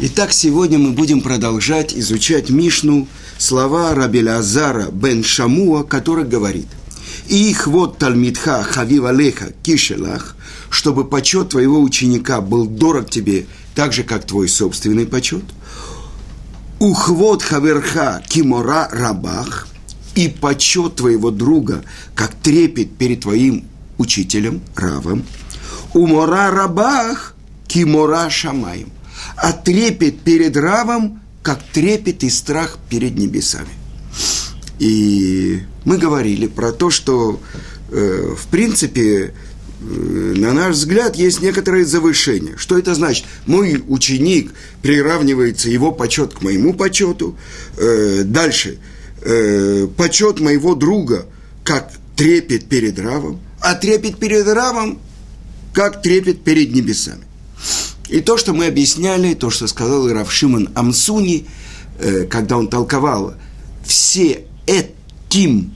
Итак, сегодня мы будем продолжать изучать Мишну, слова Рабеля Азара бен Шамуа, который говорит «И их вот Талмитха Хавива Леха Кишелах, чтобы почет твоего ученика был дорог тебе, так же, как твой собственный почет. Ухвот Хаверха Кимора Рабах, и почет твоего друга, как трепет перед твоим учителем, Равом. Умора Рабах Кимора Шамаем – а трепет перед Равом, как трепет и страх перед небесами. И мы говорили про то, что, э, в принципе, э, на наш взгляд, есть некоторое завышение. Что это значит? Мой ученик приравнивается его почет к моему почету. Э, дальше. Э, почет моего друга, как трепет перед Равом, а трепет перед Равом, как трепет перед небесами. И то, что мы объясняли, то, что сказал Раф Шимон Амсуни, э, когда он толковал все этим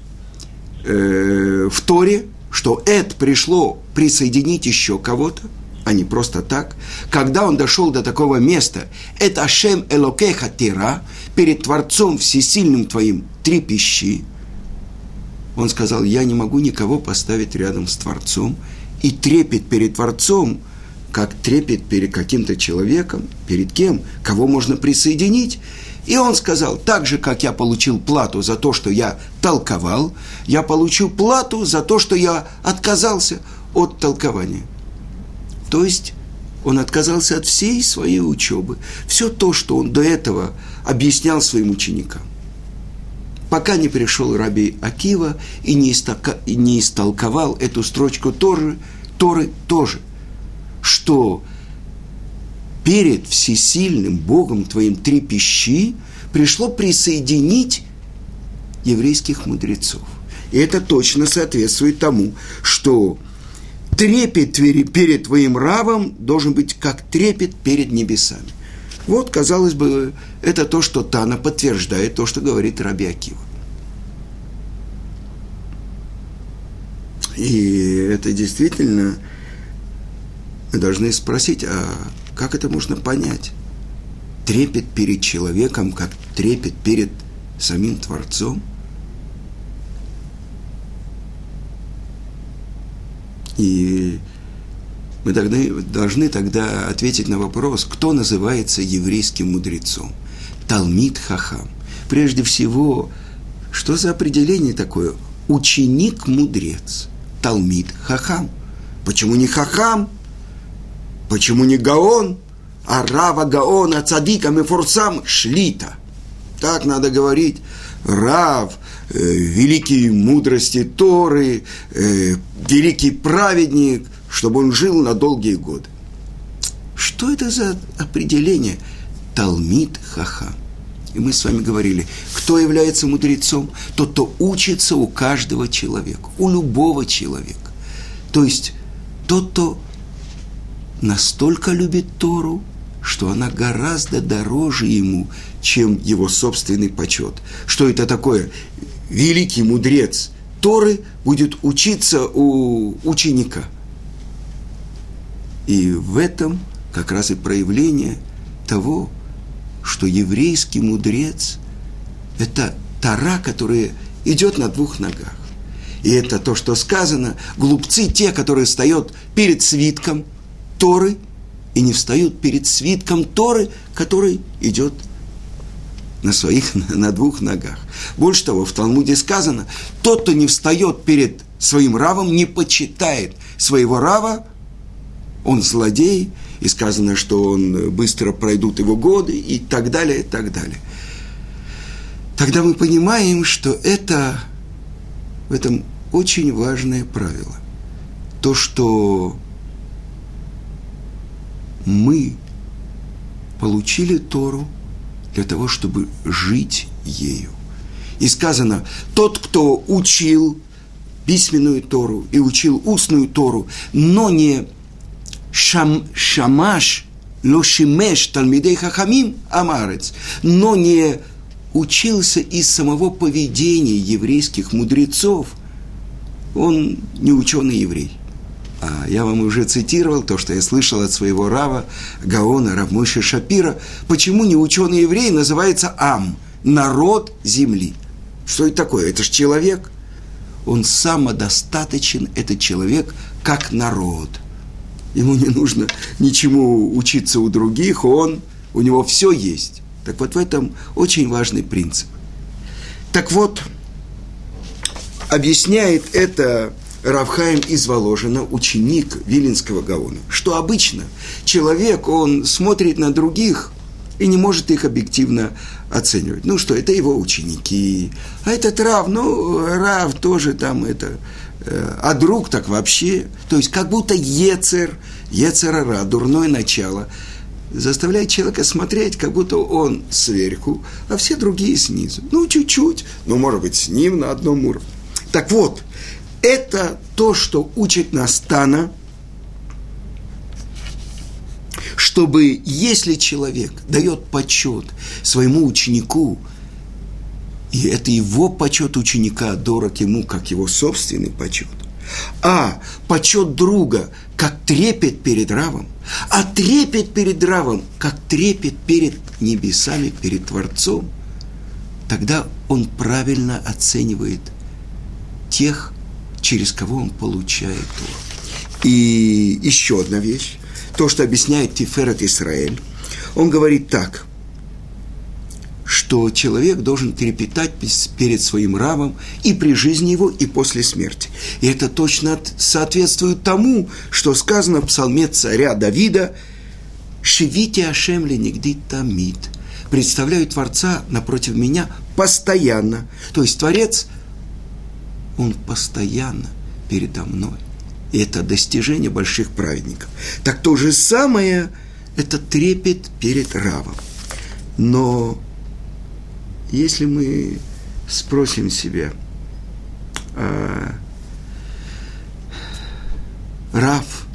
э, в Торе, что эт пришло присоединить еще кого-то, а не просто так. Когда он дошел до такого места, это Ашем Элокеха Тира, перед Творцом Всесильным твоим трепещи, он сказал, я не могу никого поставить рядом с Творцом, и трепет перед Творцом – как трепет перед каким-то человеком, перед кем, кого можно присоединить. И он сказал, так же, как я получил плату за то, что я толковал, я получу плату за то, что я отказался от толкования. То есть он отказался от всей своей учебы, все то, что он до этого объяснял своим ученикам. Пока не пришел Раби Акива и не, истолковал эту строчку Торы, Торы тоже что перед всесильным Богом твоим трепещи пришло присоединить еврейских мудрецов. И это точно соответствует тому, что трепет перед твоим равом должен быть как трепет перед небесами. Вот, казалось бы, это то, что Тана подтверждает, то, что говорит Раби Акива. И это действительно мы должны спросить, а как это можно понять? Трепет перед человеком, как трепет перед самим Творцом? И мы должны, должны тогда ответить на вопрос, кто называется еврейским мудрецом. Талмит Хахам. Прежде всего, что за определение такое? Ученик-мудрец. Талмит Хахам. Почему не Хахам? Почему не Гаон, а Рава Гаона, Цадика, Мефорсам, Шлита? Так надо говорить. Рав, э, великий мудрости Торы, э, великий праведник, чтобы он жил на долгие годы. Что это за определение? Талмит Хаха. И мы с вами говорили, кто является мудрецом? Тот, кто учится у каждого человека, у любого человека. То есть тот, кто настолько любит Тору, что она гораздо дороже ему, чем его собственный почет. Что это такое? Великий мудрец Торы будет учиться у ученика. И в этом как раз и проявление того, что еврейский мудрец – это Тара, которая идет на двух ногах. И это то, что сказано, глупцы те, которые встают перед свитком – Торы и не встают перед свитком Торы, который идет на своих, на двух ногах. Больше того, в Талмуде сказано, тот, кто не встает перед своим равом, не почитает своего рава, он злодей, и сказано, что он быстро пройдут его годы, и так далее, и так далее. Тогда мы понимаем, что это в этом очень важное правило. То, что мы получили Тору для того, чтобы жить ею. И сказано, тот, кто учил письменную Тору и учил устную Тору, но не шам, шамаш, лошимеш талмидей хахамим амарец, но не учился из самого поведения еврейских мудрецов, он не ученый еврей. А я вам уже цитировал то, что я слышал от своего Рава, Гаона, Равмойши Шапира. Почему не ученый еврей называется Ам, народ земли? Что это такое? Это же человек. Он самодостаточен, этот человек, как народ. Ему не нужно ничему учиться у других, он, у него все есть. Так вот в этом очень важный принцип. Так вот, объясняет это Равхаим из Воложина, ученик Вилинского Гаона, что обычно человек, он смотрит на других и не может их объективно оценивать. Ну что, это его ученики, а этот Рав, ну, Рав тоже там это, э, а друг так вообще, то есть как будто Ецер, Ецерара, дурное начало, заставляет человека смотреть, как будто он сверху, а все другие снизу. Ну, чуть-чуть, но, может быть, с ним на одном уровне. Так вот, это то, что учит нас Тана, чтобы если человек дает почет своему ученику, и это его почет ученика дорог ему, как его собственный почет, а почет друга, как трепет перед равом, а трепет перед равом, как трепет перед небесами, перед Творцом, тогда он правильно оценивает тех, через кого он получает Тору. И еще одна вещь, то, что объясняет Тиферет Исраэль, он говорит так, что человек должен трепетать перед своим равом и при жизни его, и после смерти. И это точно соответствует тому, что сказано в псалме царя Давида «Шевите Ашем нигди тамид» представляю Творца напротив меня постоянно. То есть Творец – он постоянно передо мной. И это достижение больших праведников. Так то же самое – это трепет перед Равом. Но если мы спросим себя, а, Рав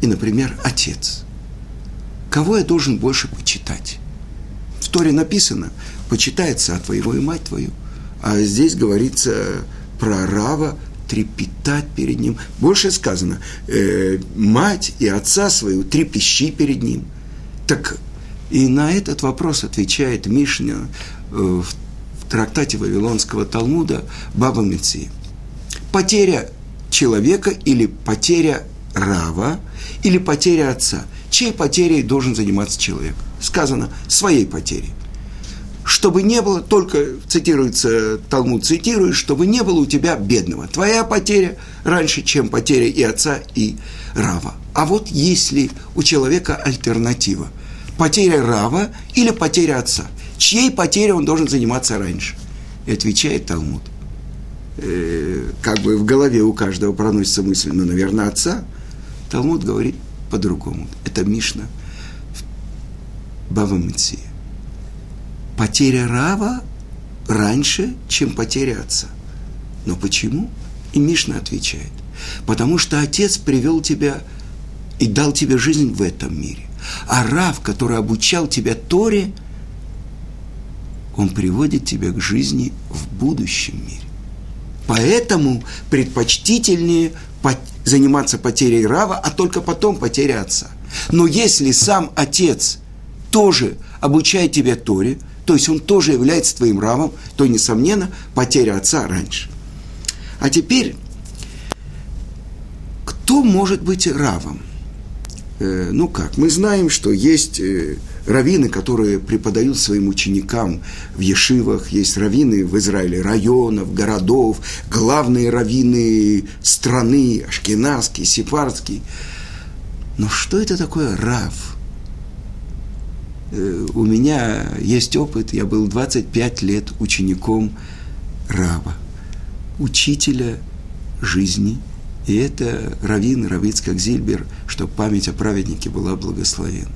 и, например, отец, кого я должен больше почитать? В Торе написано, почитается от твоего и мать твою. А здесь говорится про Рава трепетать перед ним. Больше сказано, э, мать и отца свою трепещи перед ним. Так и на этот вопрос отвечает Мишня э, в, трактате Вавилонского Талмуда Баба Меции. Потеря человека или потеря Рава, или потеря отца. Чьей потерей должен заниматься человек? Сказано, своей потерей чтобы не было, только цитируется Талмуд, цитирует, чтобы не было у тебя бедного. Твоя потеря раньше, чем потеря и отца, и Рава. А вот если у человека альтернатива, потеря Рава или потеря отца, чьей потерей он должен заниматься раньше? И отвечает Талмуд. Э, как бы в голове у каждого проносится мысль, ну, наверное, отца. Талмуд говорит по-другому. Это Мишна Бава Митсия потеря Рава раньше, чем потеря отца. Но почему? И Мишна отвечает. Потому что отец привел тебя и дал тебе жизнь в этом мире. А Рав, который обучал тебя Торе, он приводит тебя к жизни в будущем мире. Поэтому предпочтительнее заниматься потерей Рава, а только потом потеря отца. Но если сам отец тоже обучает тебя Торе, то есть он тоже является твоим равом, то, несомненно, потеря отца раньше. А теперь, кто может быть равом? Э, ну как, мы знаем, что есть э, раввины, которые преподают своим ученикам в Ешивах, есть раввины в Израиле районов, городов, главные раввины страны, ашкенадский, сепарский. Но что это такое рав? Э, у меня есть опыт, я был 25 лет учеником Рава, учителя жизни. И это Равин Равицкак Зильбер, чтобы память о праведнике была благословена.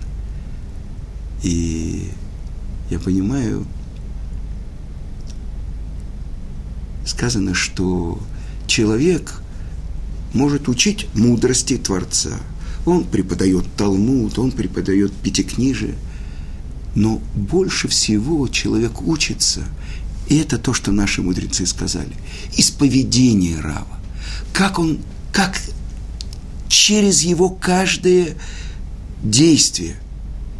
И я понимаю, сказано, что человек может учить мудрости Творца. Он преподает Талмуд, он преподает Пятикнижие – но больше всего человек учится, и это то, что наши мудрецы сказали, из поведения Рава. Как он, как через его каждое действие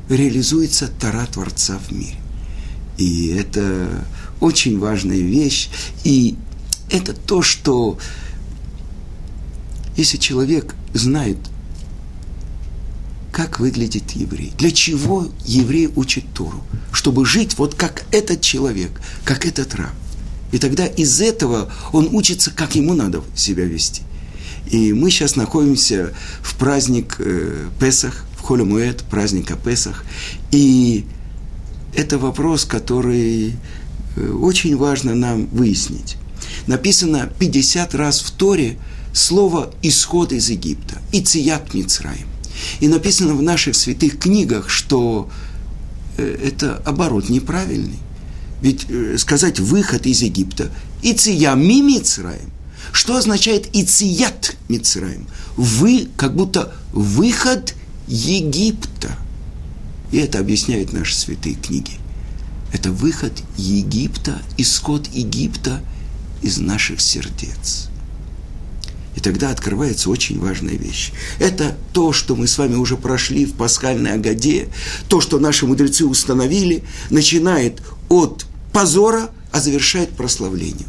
реализуется Тара Творца в мире. И это очень важная вещь. И это то, что если человек знает, как выглядит еврей, для чего еврей учит Тору, чтобы жить вот как этот человек, как этот раб. И тогда из этого он учится, как ему надо себя вести. И мы сейчас находимся в праздник э, Песах, в Холемуэт, праздника Песах. И это вопрос, который э, очень важно нам выяснить. Написано 50 раз в Торе слово «исход из Египта», «Ицият Мицраим». И написано в наших святых книгах, что э, это оборот неправильный. Ведь э, сказать «выход из Египта» «Иция ми Мицраим» Что означает «Ицият Мицраим»? Вы, как будто выход Египта. И это объясняют наши святые книги. Это выход Египта, исход Египта из наших сердец. И тогда открывается очень важная вещь. Это то, что мы с вами уже прошли в пасхальной Агаде, то, что наши мудрецы установили, начинает от позора, а завершает прославлением.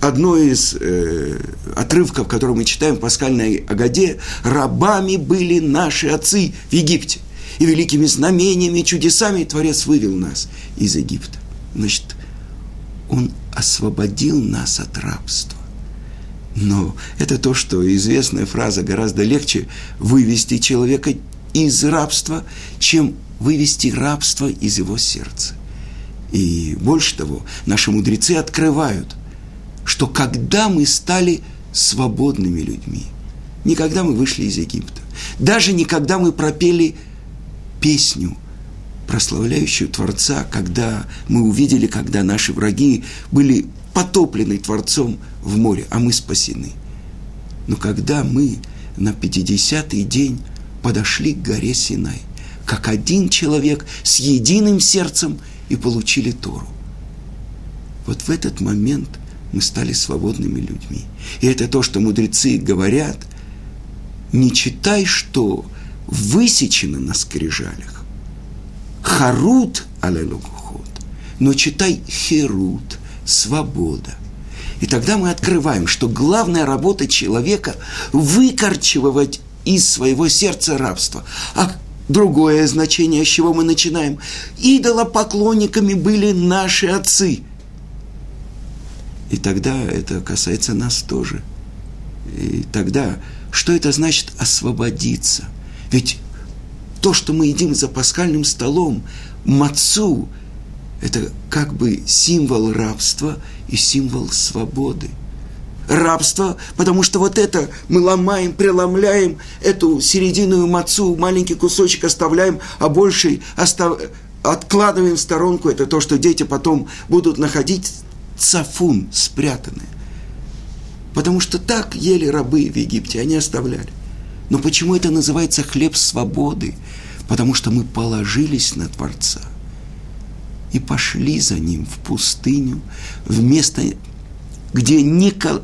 Одно из э, отрывков, который мы читаем в пасхальной Агаде, «Рабами были наши отцы в Египте, и великими знамениями, чудесами Творец вывел нас из Египта». Значит, Он освободил нас от рабства. Но это то, что известная фраза гораздо легче вывести человека из рабства, чем вывести рабство из его сердца. И больше того, наши мудрецы открывают, что когда мы стали свободными людьми, никогда мы вышли из Египта, даже никогда мы пропели песню, прославляющую Творца, когда мы увидели, когда наши враги были потоплены Творцом в море, а мы спасены. Но когда мы на 50-й день подошли к горе Синай, как один человек с единым сердцем и получили Тору. Вот в этот момент мы стали свободными людьми. И это то, что мудрецы говорят, не читай, что высечено на скрижалях. Харут алелугухот, но читай херут, свобода. И тогда мы открываем, что главная работа человека – выкорчевывать из своего сердца рабство. А другое значение, с чего мы начинаем. Идолопоклонниками были наши отцы. И тогда это касается нас тоже. И тогда, что это значит освободиться? Ведь то, что мы едим за пасхальным столом, мацу, это как бы символ рабства и символ свободы. Рабство, потому что вот это мы ломаем, преломляем эту серединную мацу, маленький кусочек оставляем, а больший остав... откладываем в сторонку. Это то, что дети потом будут находить цафун спрятанный. Потому что так ели рабы в Египте, они оставляли. Но почему это называется хлеб свободы? Потому что мы положились на Творца – и пошли за ним в пустыню, в место, где не кол...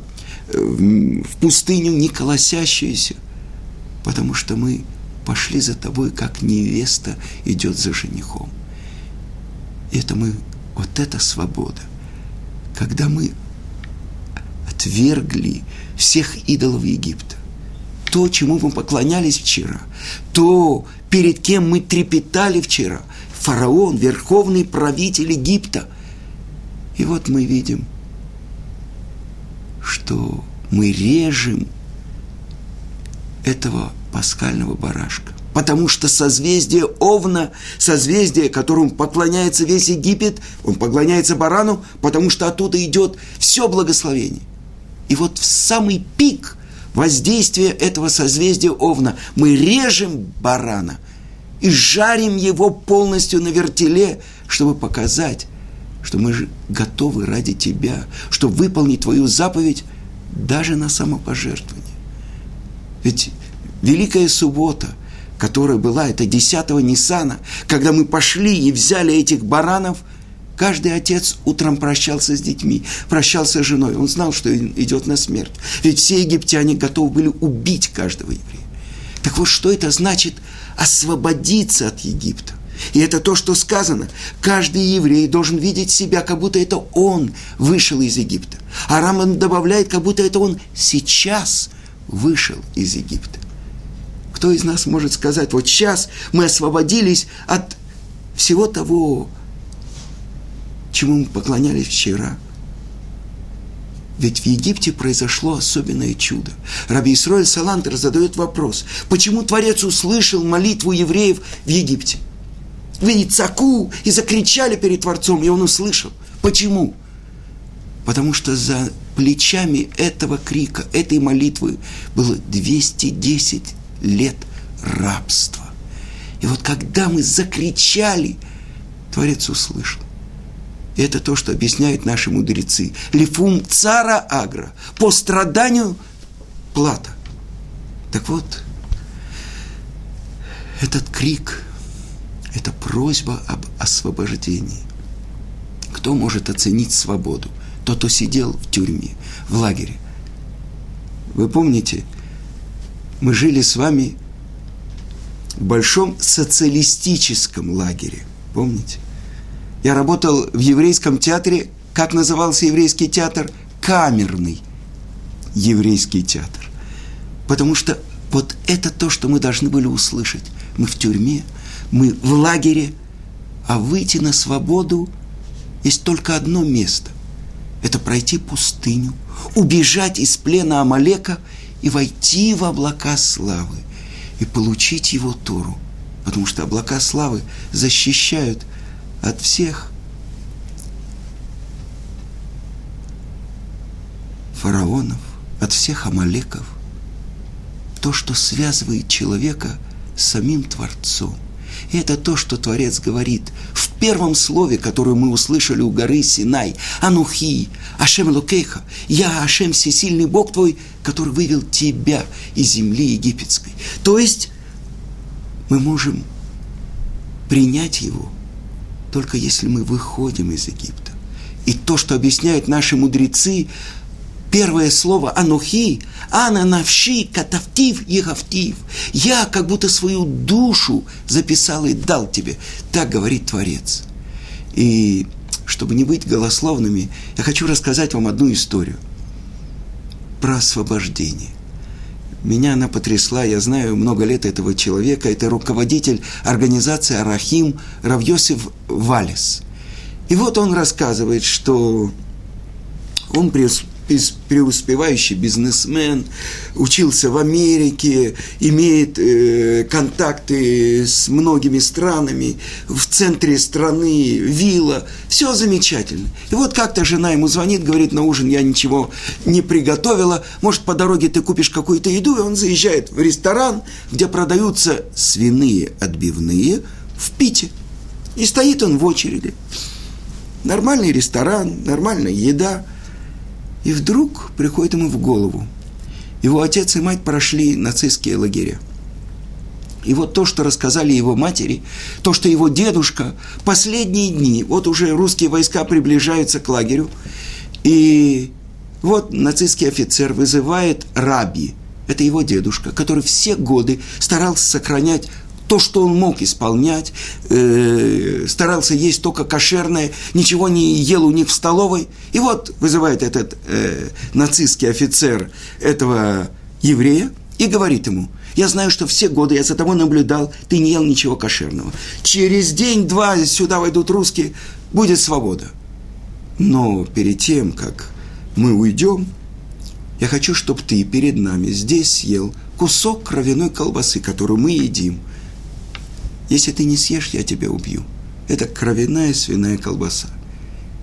в пустыню не колосящуюся, потому что мы пошли за тобой, как невеста идет за женихом. Это мы, вот эта свобода, когда мы отвергли всех идолов Египта, то, чему мы поклонялись вчера, то, перед кем мы трепетали вчера – фараон, верховный правитель Египта. И вот мы видим, что мы режем этого пасхального барашка. Потому что созвездие Овна, созвездие, которому поклоняется весь Египет, он поклоняется барану, потому что оттуда идет все благословение. И вот в самый пик воздействия этого созвездия Овна мы режем барана – и жарим его полностью на вертеле, чтобы показать, что мы же готовы ради тебя, чтобы выполнить твою заповедь даже на самопожертвование. Ведь Великая Суббота, которая была, это 10 Ниссана, когда мы пошли и взяли этих баранов, каждый отец утром прощался с детьми, прощался с женой. Он знал, что идет на смерть. Ведь все египтяне готовы были убить каждого еврея. Так вот, что это значит освободиться от Египта? И это то, что сказано. Каждый еврей должен видеть себя, как будто это он вышел из Египта. А Раман добавляет, как будто это он сейчас вышел из Египта. Кто из нас может сказать, вот сейчас мы освободились от всего того, чему мы поклонялись вчера – ведь в Египте произошло особенное чудо. Раби Исроэль Салантер задает вопрос, почему Творец услышал молитву евреев в Египте? Вы цаку и закричали перед Творцом, и он услышал. Почему? Потому что за плечами этого крика, этой молитвы было 210 лет рабства. И вот когда мы закричали, Творец услышал. Это то, что объясняют наши мудрецы. Лифум цара агра. По страданию плата. Так вот, этот крик – это просьба об освобождении. Кто может оценить свободу? Тот, кто сидел в тюрьме, в лагере. Вы помните, мы жили с вами в большом социалистическом лагере. Помните? Я работал в еврейском театре. Как назывался еврейский театр? Камерный еврейский театр. Потому что вот это то, что мы должны были услышать. Мы в тюрьме, мы в лагере, а выйти на свободу есть только одно место. Это пройти пустыню, убежать из плена Амалека и войти в облака славы и получить его Тору. Потому что облака славы защищают – от всех фараонов, от всех амалеков, то, что связывает человека с самим Творцом. И это то, что Творец говорит в первом слове, которое мы услышали у горы Синай. Анухи, Ашем Лукейха, я Ашем всесильный Бог твой, который вывел тебя из земли египетской. То есть мы можем принять его – только если мы выходим из Египта. И то, что объясняют наши мудрецы, первое слово «анухи», «ана навши катавтив ехавтив». Я как будто свою душу записал и дал тебе. Так говорит Творец. И чтобы не быть голословными, я хочу рассказать вам одну историю про освобождение. Меня она потрясла, я знаю много лет этого человека. Это руководитель организации Арахим Равьосиф Валес. И вот он рассказывает, что он преуспевающий бизнесмен, учился в Америке, имеет э, контакты с многими странами, в центре страны, вилла, все замечательно. И вот как-то жена ему звонит, говорит, на ужин я ничего не приготовила, может, по дороге ты купишь какую-то еду, и он заезжает в ресторан, где продаются свиные отбивные в Пите. И стоит он в очереди. Нормальный ресторан, нормальная еда – и вдруг приходит ему в голову. Его отец и мать прошли нацистские лагеря. И вот то, что рассказали его матери, то, что его дедушка последние дни, вот уже русские войска приближаются к лагерю, и вот нацистский офицер вызывает раби, это его дедушка, который все годы старался сохранять то, что он мог исполнять, э, старался есть только кошерное, ничего не ел у них в столовой. И вот вызывает этот э, нацистский офицер этого еврея и говорит ему, я знаю, что все годы я за тобой наблюдал, ты не ел ничего кошерного. Через день-два сюда войдут русские, будет свобода. Но перед тем, как мы уйдем, я хочу, чтобы ты перед нами здесь съел кусок кровяной колбасы, которую мы едим – если ты не съешь, я тебя убью. Это кровяная свиная колбаса.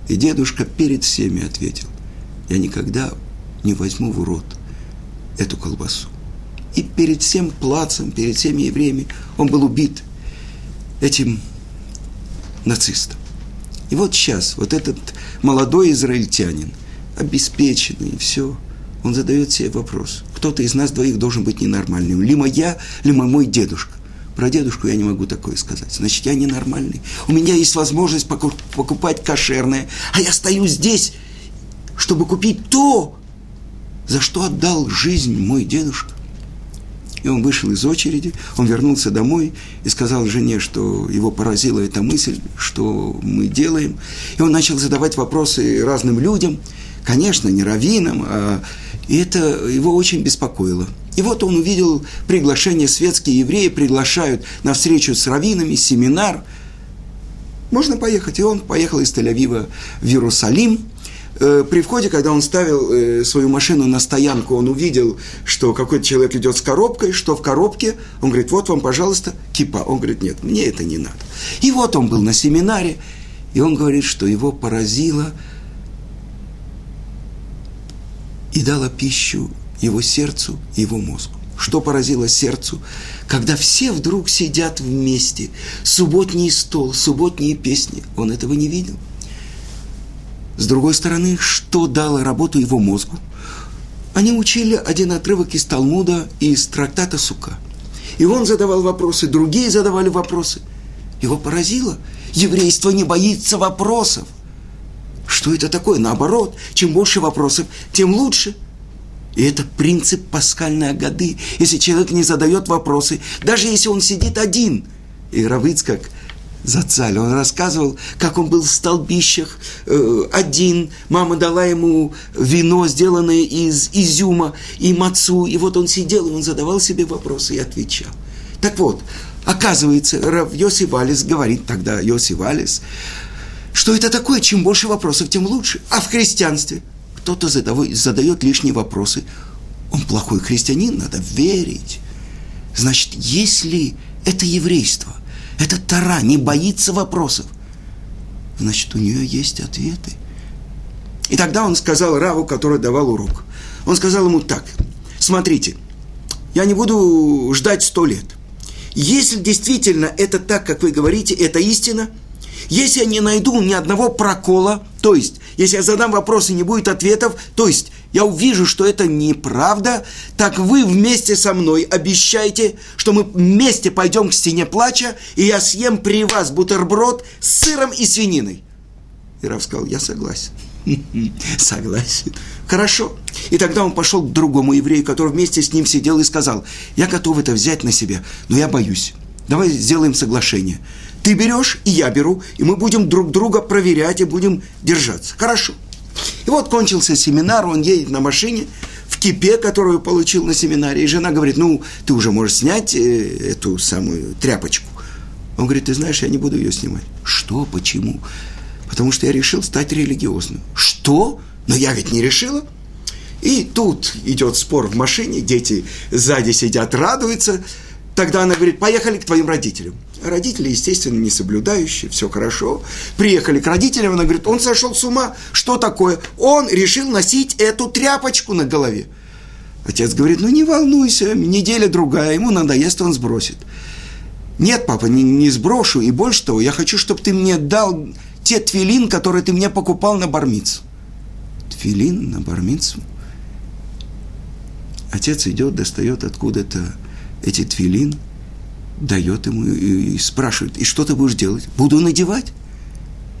И дедушка перед всеми ответил, я никогда не возьму в рот эту колбасу. И перед всем плацем, перед всеми евреями он был убит этим нацистом. И вот сейчас, вот этот молодой израильтянин, обеспеченный все, он задает себе вопрос. Кто-то из нас двоих должен быть ненормальным. Либо я, либо мой дедушка. Про дедушку я не могу такое сказать. Значит, я ненормальный. У меня есть возможность покупать кошерное, а я стою здесь, чтобы купить то, за что отдал жизнь мой дедушка. И он вышел из очереди, он вернулся домой и сказал жене, что его поразила эта мысль, что мы делаем. И он начал задавать вопросы разным людям, конечно, не раввинам, а и это его очень беспокоило. И вот он увидел приглашение, светские евреи приглашают на встречу с раввинами, семинар. Можно поехать. И он поехал из Тель-Авива в Иерусалим – Э, при входе, когда он ставил э, свою машину на стоянку, он увидел, что какой-то человек идет с коробкой, что в коробке. Он говорит, вот вам, пожалуйста, кипа. Он говорит, нет, мне это не надо. И вот он был на семинаре, и он говорит, что его поразило и дало пищу его сердцу, его мозгу. Что поразило сердцу? Когда все вдруг сидят вместе, субботний стол, субботние песни. Он этого не видел. С другой стороны, что дало работу его мозгу? Они учили один отрывок из Талмуда и из трактата Сука. И он задавал вопросы, другие задавали вопросы. Его поразило. Еврейство не боится вопросов. Что это такое? Наоборот, чем больше вопросов, тем лучше. И это принцип паскальной годы. Если человек не задает вопросы, даже если он сидит один, и Равыцкак Зацаль. Он рассказывал, как он был в столбищах э, один. Мама дала ему вино, сделанное из изюма и мацу. И вот он сидел, и он задавал себе вопросы и отвечал. Так вот, оказывается, Рав Йоси Валис говорит тогда, Йоси Валис, что это такое, чем больше вопросов, тем лучше. А в христианстве кто-то задает, лишние вопросы. Он плохой христианин, надо верить. Значит, если это еврейство – эта Тара не боится вопросов. Значит, у нее есть ответы. И тогда он сказал Раву, который давал урок. Он сказал ему так. Смотрите, я не буду ждать сто лет. Если действительно это так, как вы говорите, это истина, если я не найду ни одного прокола, то есть, если я задам вопрос и не будет ответов, то есть, я увижу, что это неправда, так вы вместе со мной обещайте, что мы вместе пойдем к стене плача, и я съем при вас бутерброд с сыром и свининой. И сказал, я согласен. Согласен. Хорошо. И тогда он пошел к другому еврею, который вместе с ним сидел и сказал, я готов это взять на себя, но я боюсь. Давай сделаем соглашение. Ты берешь, и я беру, и мы будем друг друга проверять и будем держаться. Хорошо. И вот кончился семинар, он едет на машине в кипе, которую получил на семинаре, и жена говорит, ну, ты уже можешь снять э, эту самую тряпочку. Он говорит, ты знаешь, я не буду ее снимать. Что? Почему? Потому что я решил стать религиозным. Что? Но я ведь не решила. И тут идет спор в машине, дети сзади сидят, радуются. Тогда она говорит, поехали к твоим родителям. Родители, естественно, не соблюдающие, все хорошо. Приехали к родителям, она говорит, он сошел с ума. Что такое? Он решил носить эту тряпочку на голове. Отец говорит, ну не волнуйся, неделя другая, ему надоест, он сбросит. Нет, папа, не, не сброшу, и больше того, я хочу, чтобы ты мне дал те твилин, которые ты мне покупал на бармицу. Твилин на бармицу? Отец идет, достает откуда-то эти твилин, дает ему и, спрашивает, и что ты будешь делать? Буду надевать.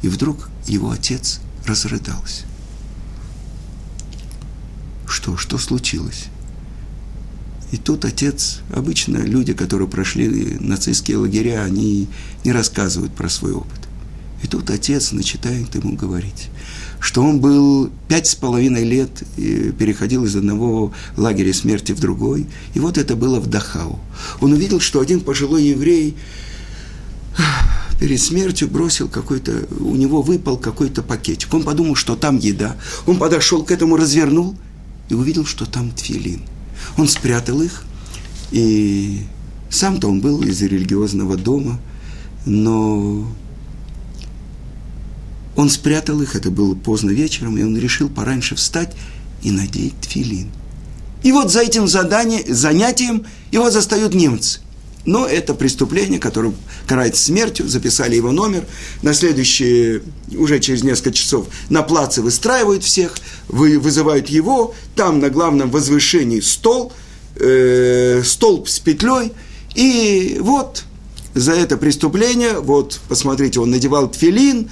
И вдруг его отец разрыдался. Что, что случилось? И тут отец, обычно люди, которые прошли нацистские лагеря, они не рассказывают про свой опыт. И тут отец начинает ему говорить что он был пять с половиной лет, переходил из одного лагеря смерти в другой. И вот это было в Дахау. Он увидел, что один пожилой еврей перед смертью бросил какой-то, у него выпал какой-то пакетик. Он подумал, что там еда. Он подошел к этому, развернул и увидел, что там тфилин. Он спрятал их, и сам-то он был из религиозного дома, но он спрятал их, это было поздно вечером, и он решил пораньше встать и надеть тфилин. И вот за этим задание, занятием его застают немцы. Но это преступление, которое карается смертью, записали его номер. На следующее, уже через несколько часов, на плаце выстраивают всех, вы, вызывают его, там на главном возвышении стол, э, столб с петлей, и вот за это преступление, вот, посмотрите, он надевал тфилин,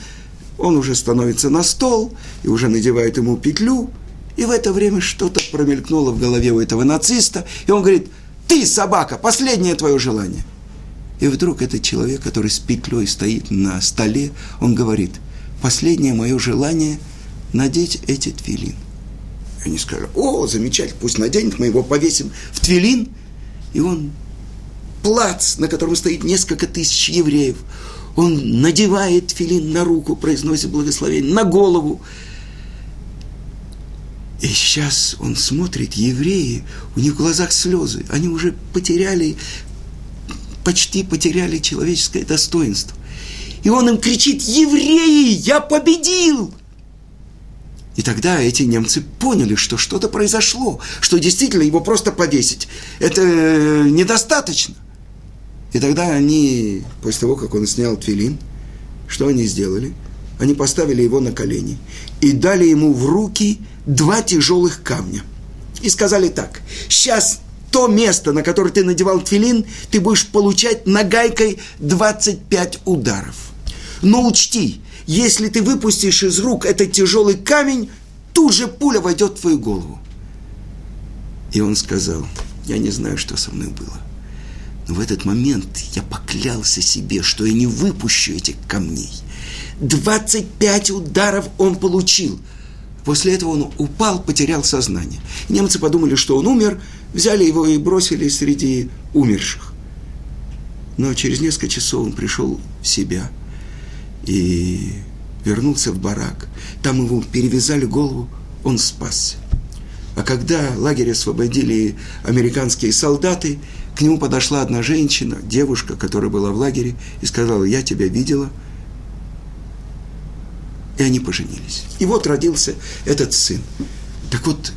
он уже становится на стол и уже надевает ему петлю, и в это время что-то промелькнуло в голове у этого нациста, и он говорит, Ты, собака, последнее твое желание. И вдруг этот человек, который с петлей стоит на столе, он говорит, последнее мое желание – надеть эти твилин. И они сказали, о, замечательно, пусть наденет, мы его повесим в твилин. И он, плац, на котором стоит несколько тысяч евреев, он надевает филин на руку, произносит благословение, на голову. И сейчас он смотрит, евреи, у них в глазах слезы, они уже потеряли, почти потеряли человеческое достоинство. И он им кричит, евреи, я победил! И тогда эти немцы поняли, что что-то произошло, что действительно его просто повесить, это недостаточно. И тогда они, после того, как он снял твилин, что они сделали? Они поставили его на колени и дали ему в руки два тяжелых камня. И сказали так, сейчас то место, на которое ты надевал твилин, ты будешь получать нагайкой 25 ударов. Но учти, если ты выпустишь из рук этот тяжелый камень, тут же пуля войдет в твою голову. И он сказал, я не знаю, что со мной было. Но в этот момент я поклялся себе, что я не выпущу этих камней. 25 ударов он получил. После этого он упал, потерял сознание. Немцы подумали, что он умер, взяли его и бросили среди умерших. Но через несколько часов он пришел в себя и вернулся в барак. Там его перевязали голову, он спасся. А когда лагерь освободили американские солдаты, к нему подошла одна женщина, девушка, которая была в лагере, и сказала, я тебя видела. И они поженились. И вот родился этот сын. Так вот,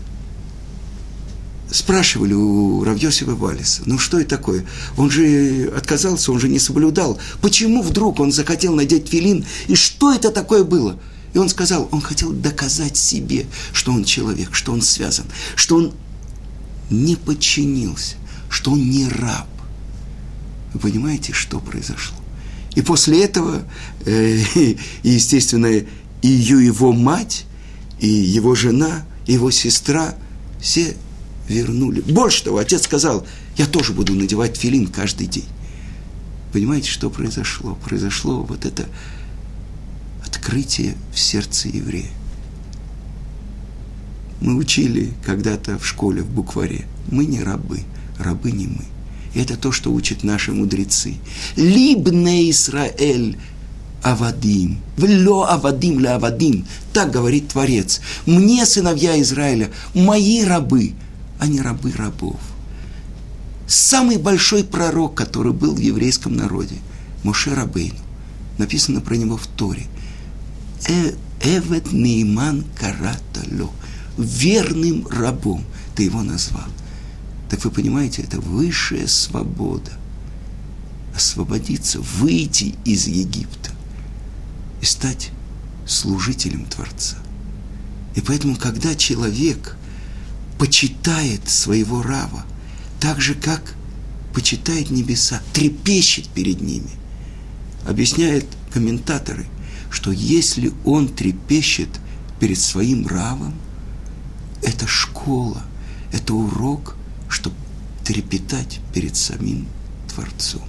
спрашивали у Равьосива Валиса, ну что это такое? Он же отказался, он же не соблюдал. Почему вдруг он захотел надеть филин? И что это такое было? И он сказал, он хотел доказать себе, что он человек, что он связан, что он не подчинился что он не раб. Вы понимаете, что произошло? И после этого, э, и, естественно, и его мать, и его жена, и его сестра, все вернули. Больше того, отец сказал, я тоже буду надевать филин каждый день. Понимаете, что произошло? Произошло вот это открытие в сердце еврея. Мы учили когда-то в школе, в букваре. Мы не рабы – рабы не мы. И это то, что учат наши мудрецы. Либне Израиль Авадим. Вло Авадим ля Авадим. Так говорит Творец. Мне, сыновья Израиля, мои рабы, а не рабы рабов. Самый большой пророк, который был в еврейском народе, Моше Рабейну. Написано про него в Торе. «Э, Эвет Нейман Каратало. Верным рабом ты его назвал. Так вы понимаете, это высшая свобода. Освободиться, выйти из Египта и стать служителем Творца. И поэтому, когда человек почитает своего Рава, так же, как почитает небеса, трепещет перед ними, объясняют комментаторы, что если он трепещет перед своим Равом, это школа, это урок – чтобы трепетать перед самим Творцом.